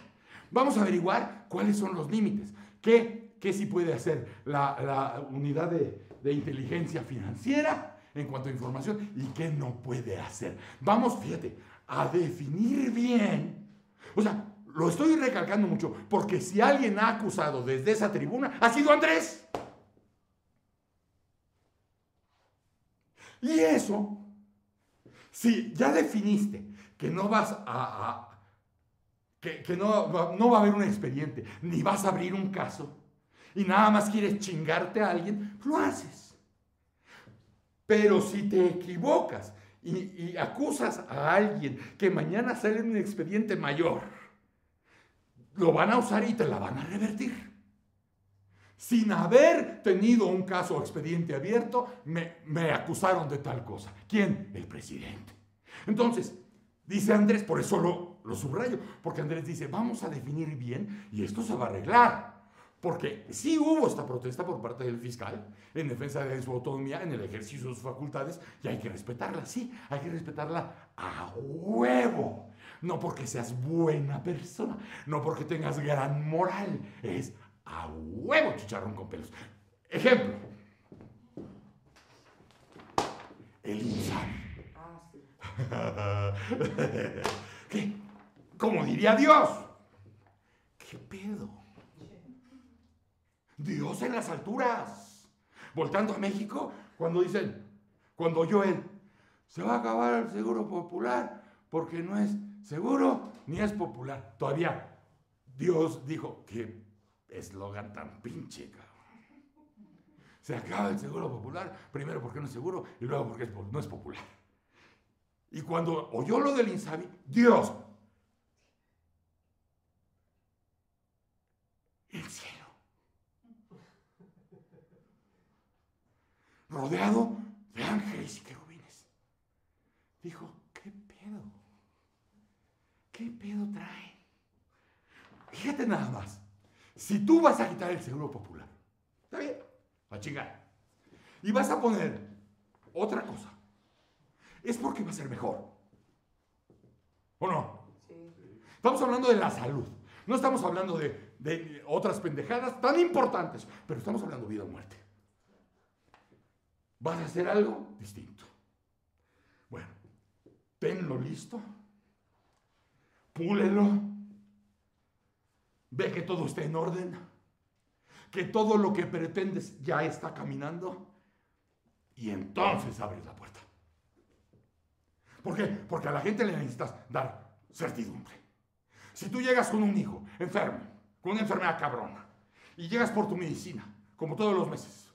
Vamos a averiguar cuáles son los límites, qué, qué sí puede hacer la, la unidad de, de inteligencia financiera en cuanto a información y qué no puede hacer. Vamos, fíjate, a definir bien. O sea, lo estoy recalcando mucho porque si alguien ha acusado desde esa tribuna, ha sido Andrés. Y eso, si ya definiste que no vas a, que, no, no va a haber un expediente, ni vas a abrir un caso, y nada más quieres chingarte a alguien, lo haces. Pero si te equivocas y, acusas a alguien que mañana sale un expediente mayor, lo van a usar y te la van a revertir. Sin haber tenido un caso o expediente abierto, me, me acusaron de tal cosa. ¿Quién? El presidente. Entonces, dice Andrés, por eso lo, lo subrayo, porque Andrés dice, vamos a definir bien y esto se va a arreglar. Porque sí hubo esta protesta por parte del fiscal en defensa de su autonomía, en el ejercicio de sus facultades, y hay que respetarla, sí, hay que respetarla a huevo. No porque seas buena persona, no porque tengas gran moral, es a huevo chicharrón con pelos. Ejemplo. El INSABI. Ah, ¿Qué? Como diría Dios. ¿Qué pedo? Dios en las alturas. Voltando a México, cuando dicen, cuando oyó él, se va a acabar el seguro popular porque no es seguro ni es popular. Todavía Dios dijo que eslogan tan pinche, cabrón. Se acaba el seguro popular, primero porque no es seguro y luego porque no es popular. Y cuando oyó lo del Insabi, Dios. El cielo. Rodeado de ángeles y querubines. Dijo, ¿qué pedo? ¿Qué pedo trae? Fíjate nada más. Si tú vas a quitar el seguro popular, está bien, a chingar. Y vas a poner otra cosa. Es porque va a ser mejor. ¿O no? Estamos hablando de la salud. No estamos hablando de, de otras pendejadas tan importantes, pero estamos hablando de vida o muerte. Vas a hacer algo distinto. Bueno, tenlo listo, púlelo, ve que todo esté en orden, que todo lo que pretendes ya está caminando y entonces abres la puerta. ¿Por qué? Porque a la gente le necesitas dar certidumbre. Si tú llegas con un hijo enfermo, con una enfermedad cabrona, y llegas por tu medicina, como todos los meses,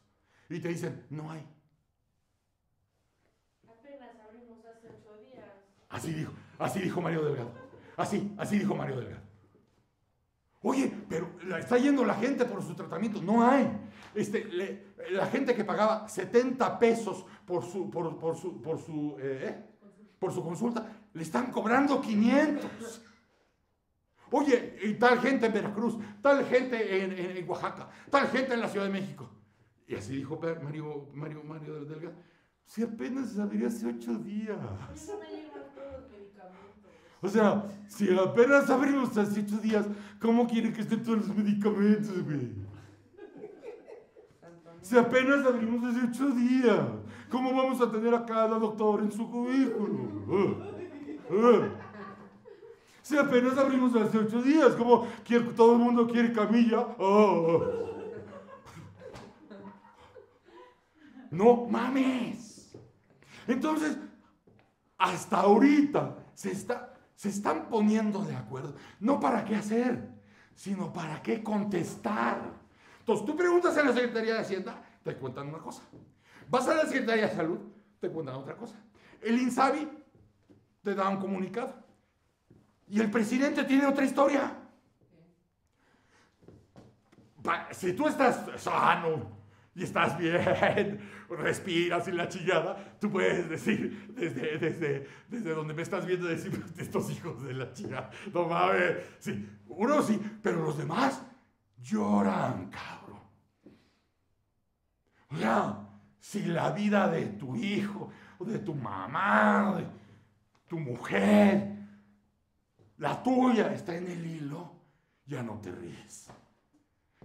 y te dicen, no hay. Apenas abrimos hace ocho días. Así dijo, así dijo Mario Delgado. Así, así dijo Mario Delgado. Oye, pero está yendo la gente por su tratamiento. No hay. Este, la gente que pagaba 70 pesos por su, por, por su, por su, eh, ¿eh? por su consulta, le están cobrando 500. Oye, y tal gente en Veracruz, tal gente en, Oaxaca, tal gente en la Ciudad de México. Y así dijo Mario, Mario, Delgado. Si apenas abrió hace ocho días. Eso me llevan todos los medicamentos. O sea, si apenas abrimos hace ocho días, ¿cómo quieren que estén todos los medicamentos, güey? Si apenas abrimos hace ocho días, ¿cómo vamos a tener a cada doctor en su cubículo? Ah, ah. Si apenas abrimos hace ocho días, ¿cómo todo el mundo quiere camilla? Ah, ah. No mames. Entonces, hasta ahorita se, está, se están poniendo de acuerdo, no para qué hacer, sino para qué contestar. Entonces tú preguntas en la Secretaría de Hacienda, te cuentan una cosa. Vas a la Secretaría de Salud, te cuentan otra cosa. El INSABI te da un comunicado. Y el presidente tiene otra historia. Si tú estás sano y estás bien, respiras y la chingada, tú puedes decir desde, desde, desde donde me estás viendo, decir, estos hijos de la chingada, no mames, sí, uno sí, pero los demás lloran, cabrón. O sea, si la vida de tu hijo, o de tu mamá, de tu mujer, la tuya está en el hilo, ya no te ríes.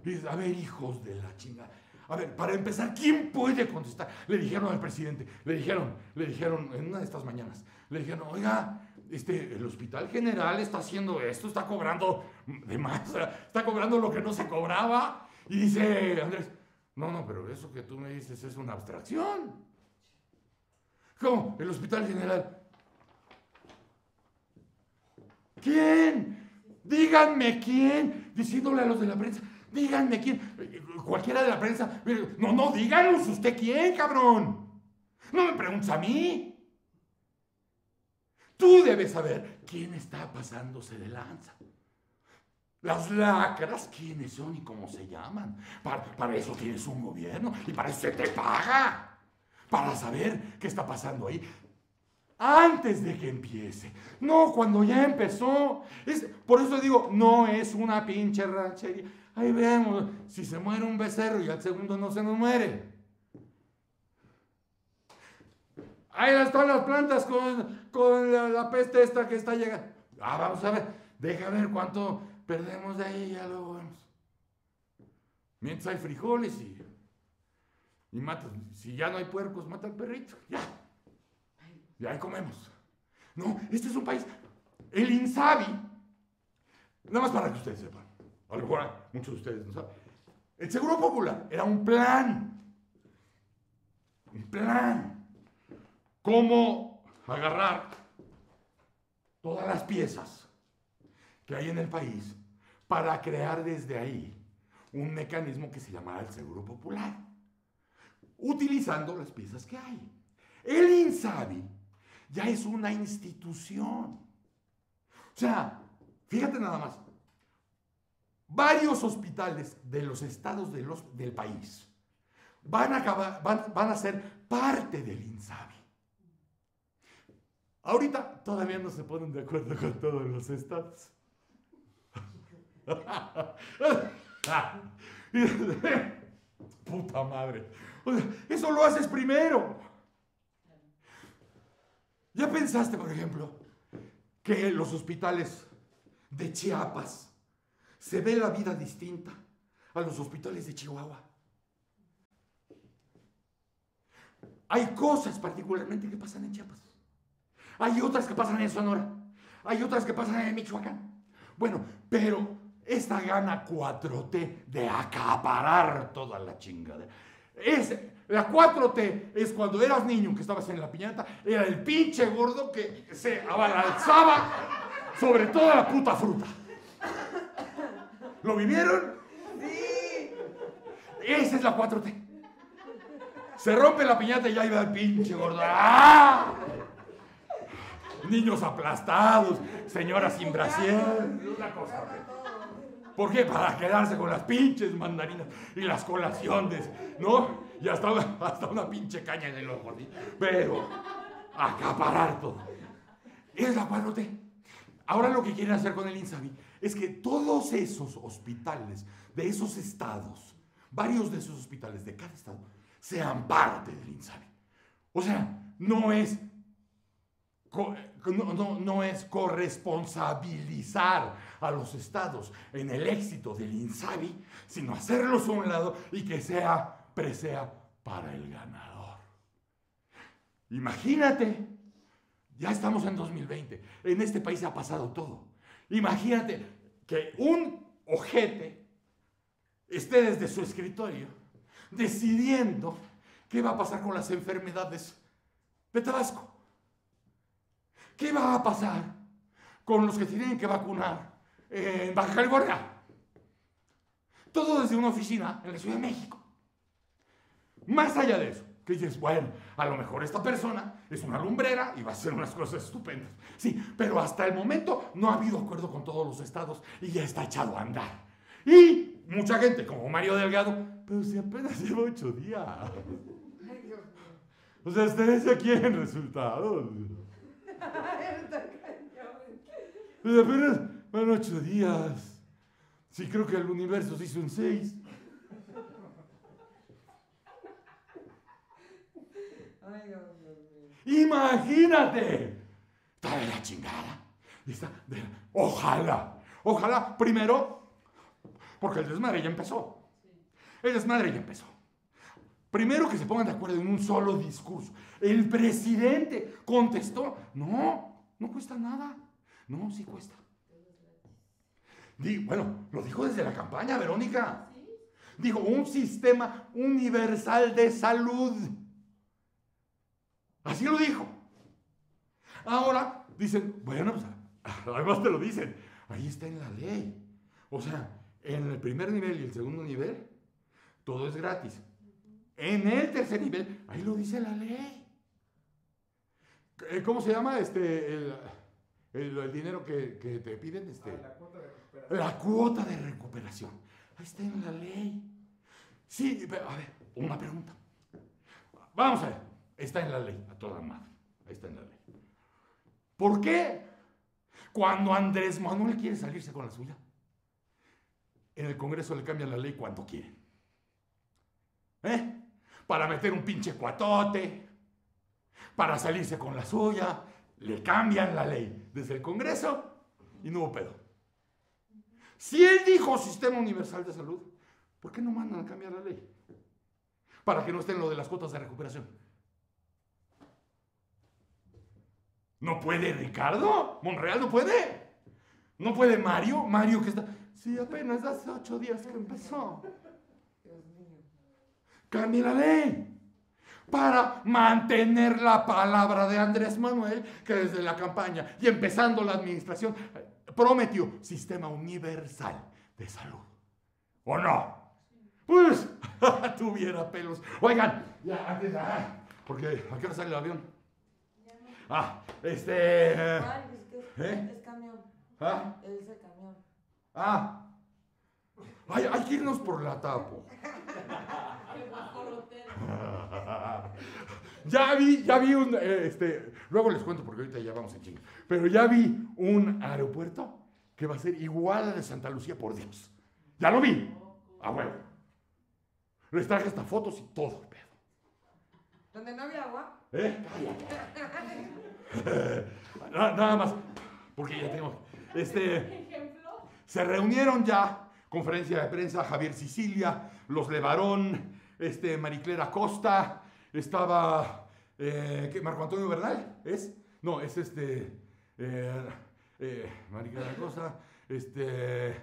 Dices, a ver, hijos de la chingada. A ver, para empezar, ¿quién puede contestar? Le dijeron al presidente, le dijeron, le dijeron en una de estas mañanas, le dijeron, oiga, este, el hospital general está haciendo esto, está cobrando de más, está cobrando lo que no se cobraba. Y dice Andrés, no, no, pero eso que tú me dices es una abstracción. ¿Cómo? El hospital general. ¿Quién? Díganme quién. Diciéndole a los de la prensa, díganme quién. Cualquiera de la prensa. No, no, díganos usted quién, cabrón. No me preguntes a mí. Tú debes saber quién está pasándose de lanza. Las lacras, quiénes son y cómo se llaman. Para, para eso tienes un gobierno y para eso se te paga. Para saber qué está pasando ahí antes de que empiece. No, cuando ya empezó. Es, por eso digo, no es una pinche ranchería. Ahí vemos, si se muere un becerro y al segundo no se nos muere. Ahí están las plantas con, con la, peste esta que está llegando. Ah, vamos a ver, deja ver cuánto perdemos de ahí, ya luego vemos. Mientras hay frijoles y, y mata, si ya no hay puercos, mata al perrito, ya. Y ahí comemos. No, este es un país. El INSABI, nada más para que ustedes sepan, a lo mejor muchos de ustedes no saben. El Seguro Popular era un plan. Un plan. Cómo agarrar todas las piezas que hay en el país para crear desde ahí un mecanismo que se llamara el Seguro Popular, utilizando las piezas que hay. El INSABI ya es una institución. O sea, fíjate nada más. Varios hospitales de los estados de los- del país van a, van, a ser parte del INSABI. Ahorita todavía no se ponen de acuerdo con todos los estados. Puta madre. Eso lo haces primero. ¿Ya pensaste, por ejemplo, que los hospitales de Chiapas se ve la vida distinta a los hospitales de Chihuahua? Hay cosas particularmente que pasan en Chiapas. Hay otras que pasan en Sonora. Hay otras que pasan en Michoacán. Bueno, pero esta gana 4T de acaparar toda la chingadera. Es, la 4T es cuando eras niño que estabas en la piñata, era el pinche gordo que se abalanzaba sobre toda la puta fruta. ¿Lo vivieron? Sí. Esa es la 4T. Se rompe la piñata y ya iba el pinche gordo. ¡Ah! Niños aplastados, señoras sin brasier, una cosa. ¿Por qué? Para quedarse con las pinches mandarinas y las colaciones, ¿no? Y hasta una, hasta una pinche caña en el ojo. ¿sí? Pero acaparar todo. Es la 4T. Ahora lo que quieren hacer con el INSABI es que todos esos hospitales de esos estados, varios de esos hospitales de cada estado, sean parte del INSABI. O sea, no es no, no- no es corresponsabilizar a los estados en el éxito del INSABI, sino hacerlos a un lado y que sea presea para el ganador. Imagínate, ya estamos en 2020, en este país ha pasado todo. Imagínate que un ojete esté desde su escritorio decidiendo qué va a pasar con las enfermedades de Tabasco. ¿Qué va a pasar con los que tienen que vacunar en Baja California? Todo desde una oficina en la Ciudad de México. Más allá de eso, que dices, bueno, a lo mejor esta persona es una lumbrera y va a hacer unas cosas estupendas. Sí, pero hasta el momento no ha habido acuerdo con todos los estados y ya está echado a andar. Y mucha gente, como Mario Delgado, pero si apenas lleva ocho días. O sea, ustedes ya quieren resultados. Pues apenas van ocho días. Sí, creo que el universo se hizo en seis. Ay, Dios mío. Imagínate. Está de la chingada. Está de la- Ojalá. Ojalá, primero, porque el desmadre ya empezó. El desmadre ya empezó. Primero que se pongan de acuerdo en un solo discurso. El presidente contestó, no, no cuesta nada. No, sí cuesta. Di- bueno, lo dijo desde la campaña, Verónica. Dijo, un sistema universal de salud. Así lo dijo. Ahora dicen, bueno, pues además te lo dicen, ahí está en la ley. O sea, en el primer nivel y el segundo nivel, todo es gratis. En el tercer nivel, ahí lo dice la ley. Eh, ¿Cómo se llama este el, el- el dinero que, que te piden? Este, Ah, la cuota de recuperación. la cuota de recuperación. Ahí está en la ley. Sí, pero, a ver, una pregunta. Vamos a ver. Está en la ley, a toda madre. Ahí está en la ley. ¿Por qué? Cuando Andrés Manuel quiere salirse con la suya, en el Congreso le cambian la ley cuando quieren. ¿Eh? Para meter un pinche cuatote, para salirse con la suya, le cambian la ley desde el Congreso y no hubo pedo. Si él dijo sistema universal de salud, ¿por qué no mandan a cambiar la ley? Para que no estén lo de las cuotas de recuperación. ¿No puede Ricardo? ¿Monreal no puede? ¿No puede Mario? Mario que está... Sí, apenas hace ocho días que empezó. Cambie la ley. Para mantener la palabra de Andrés Manuel, que desde la campaña y empezando la administración, prometió sistema universal de salud. ¿O no? Pues, tuviera pelos. Oigan, ya, antes, ah, porque ¿a qué sale el avión? Ah, este... eh, Ay, es ¿Eh? es camión. ah, Es el camión. ah. Hay, hay que irnos por la tapo. Ya vi, ya vi un, eh, este, luego les cuento porque ahorita ya vamos en chinga, pero ya vi un aeropuerto que va a ser igual al de Santa Lucía, por Dios. Ya lo vi, a huevo. Les traje hasta fotos y todo, pedo. Donde no había agua. ¿Eh? Na- Nada más, porque ya tengo, este... Se reunieron ya, conferencia de prensa, Javier Sicilia, los Levarón, este, Mariclera Costa, estaba, eh, ¿qué, Marco Antonio Bernal, ¿es? No, es este, eh, eh, Mariclera Costa, este,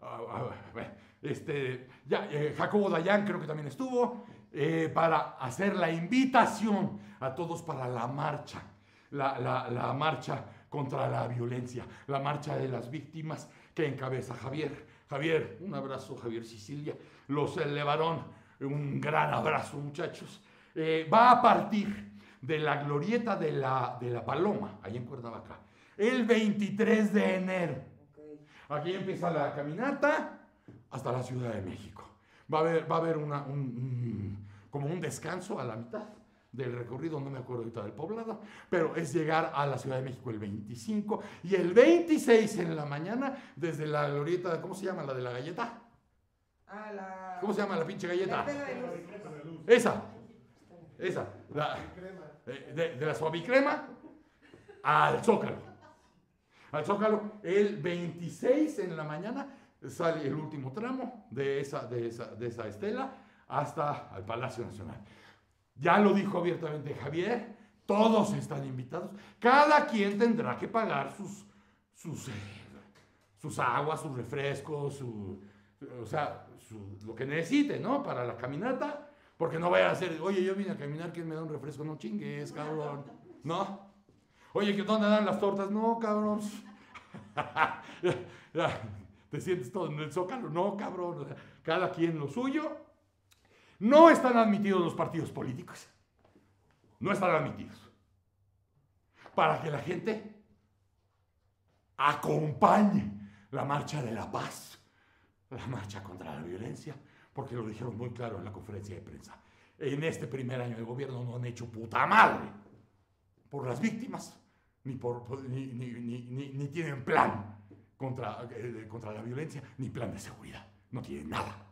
ah, ah, bueno, este, ya, eh, Jacobo Dayan creo que también estuvo, eh, para hacer la invitación a todos para la marcha, la, la- la marcha contra la violencia, la marcha de las víctimas que encabeza Javier. Javier, un abrazo, Javier Sicilia. Los Levarón, un gran abrazo, muchachos. Eh, va a partir de la glorieta de la, de la Paloma, ahí en Cuernavaca, el 23 de enero. Ok. Aquí empieza la caminata hasta la Ciudad de México. Va a haber, va a haber una, un- un- como un descanso a la mitad del recorrido, no me acuerdo ahorita del poblado, pero es llegar a la Ciudad de México el 25 y el 26 en la mañana desde la glorieta, ¿cómo se llama? La de la galleta. Ah, la. ¿Cómo se llama la pinche galleta? pena de luz. Esa, esa, la, eh, de, de la suavicrema al Zócalo. Al Zócalo, el 26 en la mañana sale el último tramo de esa, de esa, de esa estela hasta al Palacio Nacional. Ya lo dijo abiertamente Javier, todos están invitados. Cada quien tendrá que pagar sus, sus, eh, sus aguas, sus refrescos, su, o sea, lo que necesite, ¿no? Para la caminata. Porque no vaya a ser, oye, yo vine a caminar, ¿quién me da un refresco? No chingues, cabrón. ¿No? Oye, ¿que ¿dónde dan las tortas? No, cabrón. ¿Te sientes todo en el zócalo? No, cabrón. Cada quien lo suyo. No están admitidos los partidos políticos. No están admitidos. Para que la gente acompañe la marcha de la paz, la marcha contra la violencia, porque lo dijeron muy claro en la conferencia de prensa. En este primer año de gobierno no han hecho puta madre por las víctimas, ni, por, ni- ni tienen plan contra, eh, contra la violencia, ni plan de seguridad. No tienen nada.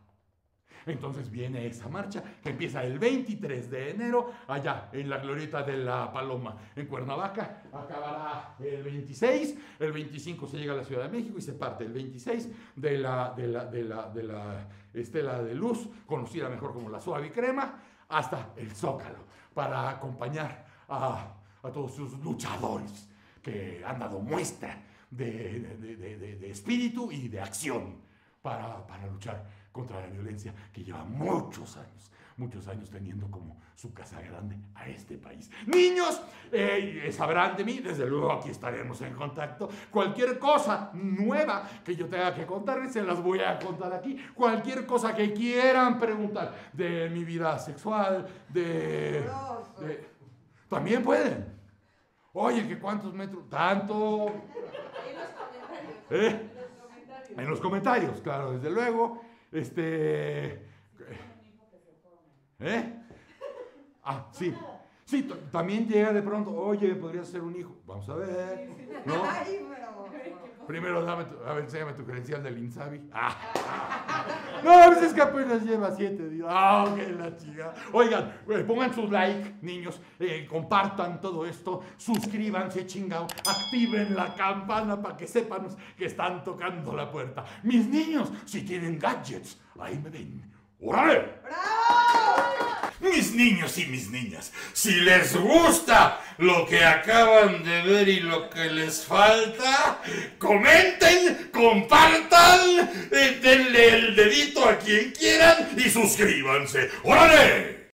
Entonces viene esa marcha que empieza el 23 de enero allá en la glorieta de la Paloma en Cuernavaca. Acabará el 26, el 25 se llega a la Ciudad de México y se parte el 26 de la, de la, de la, de la Estela de Luz, conocida mejor como la Suave Crema, hasta el Zócalo para acompañar a, a todos sus luchadores que han dado muestra de- de espíritu y de acción para, para luchar contra la violencia que lleva muchos años, muchos años teniendo como su casa grande a este país. Niños, eh, sabrán de mí, desde luego aquí estaremos en contacto. Cualquier cosa nueva que yo tenga que contarles, se las voy a contar aquí. Cualquier cosa que quieran preguntar de mi vida sexual, de... De- también pueden. Oye, que cuántos metros, tanto... ¿Eh? En los comentarios, claro, desde luego. Este. ¿Eh? Ah, sí. Sí, también llega de pronto, oye, podrías ser un hijo. Vamos a ver. ¿No? Primero dame tu, a ver, enséñame tu credencial del Insabi. Ah. No, pues es que apenas lleva siete días. Ah, ok, la chica. Oigan, eh, pongan sus like, niños. eh, compartan todo esto. Suscríbanse, chingao. Activen la campana para que sepan que están tocando la puerta. Mis niños, si tienen gadgets, ahí me ven. ¡Órale! Mis niños y mis niñas, si les gusta lo que acaban de ver y lo que les falta, comenten, compartan, eh, denle el dedito a quien quieran y suscríbanse. ¡Órale!